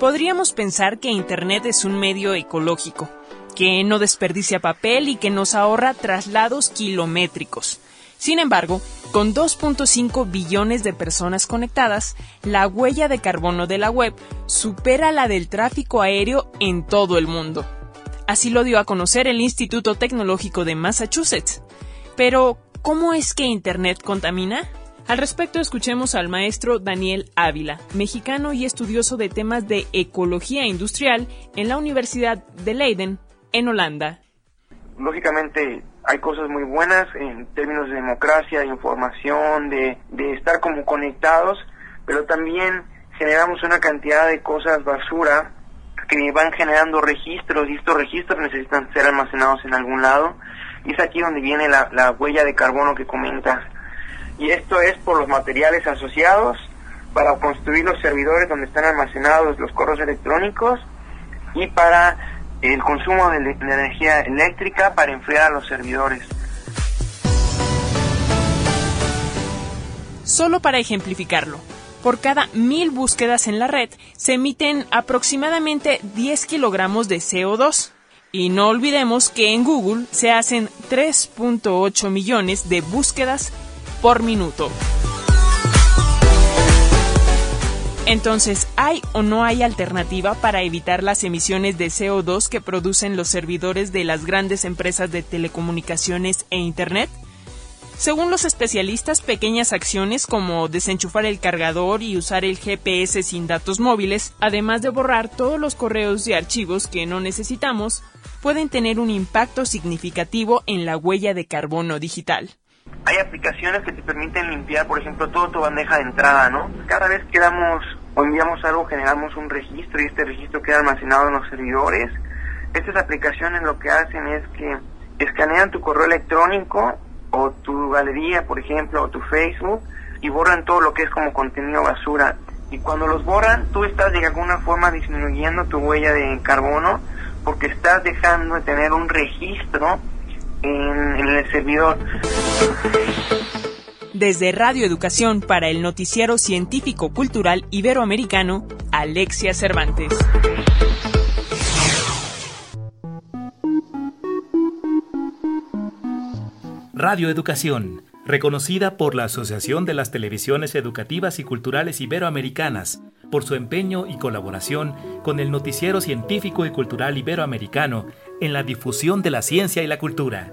Podríamos pensar que Internet es un medio ecológico, que no desperdicia papel y que nos ahorra traslados kilométricos. Sin embargo, con 2.5 billones de personas conectadas, la huella de carbono de la web supera la del tráfico aéreo en todo el mundo. Así lo dio a conocer el Instituto Tecnológico de Massachusetts. Pero, ¿cómo es que Internet contamina? Al respecto, escuchemos al maestro Daniel Ávila, mexicano y estudioso de temas de ecología industrial en la Universidad de Leiden, en Holanda. Lógicamente hay cosas muy buenas en términos de democracia, de información, de, estar como conectados, pero también generamos una cantidad de cosas basura que van generando registros y estos registros necesitan ser almacenados en algún lado y es aquí donde viene la, la huella de carbono que comentas y esto es por los materiales asociados para construir los servidores donde están almacenados los correos electrónicos y para el consumo de, energía eléctrica para enfriar a los servidores. Solo para ejemplificarlo, por cada mil búsquedas en la red se emiten aproximadamente 10 kilogramos de CO2. Y no olvidemos que en Google se hacen 3.8 millones de búsquedas por minuto. Entonces, ¿hay o no hay alternativa para evitar las emisiones de CO2 que producen los servidores de las grandes empresas de telecomunicaciones e Internet? Según los especialistas, pequeñas acciones como desenchufar el cargador y usar el GPS sin datos móviles, además de borrar todos los correos y archivos que no necesitamos, pueden tener un impacto significativo en la huella de carbono digital. Hay aplicaciones que te permiten limpiar, por ejemplo, toda tu bandeja de entrada, ¿no? Cada vez que damos o enviamos algo, generamos un registro y este registro queda almacenado en los servidores. Estas aplicaciones lo que hacen es que escanean tu correo electrónico o tu galería, por ejemplo, o tu Facebook y borran todo lo que es como contenido basura. Y cuando los borran, tú estás de alguna forma disminuyendo tu huella de carbono porque estás dejando de tener un registro en, el servidor. Desde Radio Educación para el Noticiero Científico Cultural Iberoamericano, Alexia Cervantes. Radio Educación, reconocida por la Asociación de las Televisiones Educativas y Culturales Iberoamericanas por su empeño y colaboración con el Noticiero Científico y Cultural Iberoamericano en la difusión de la ciencia y la cultura.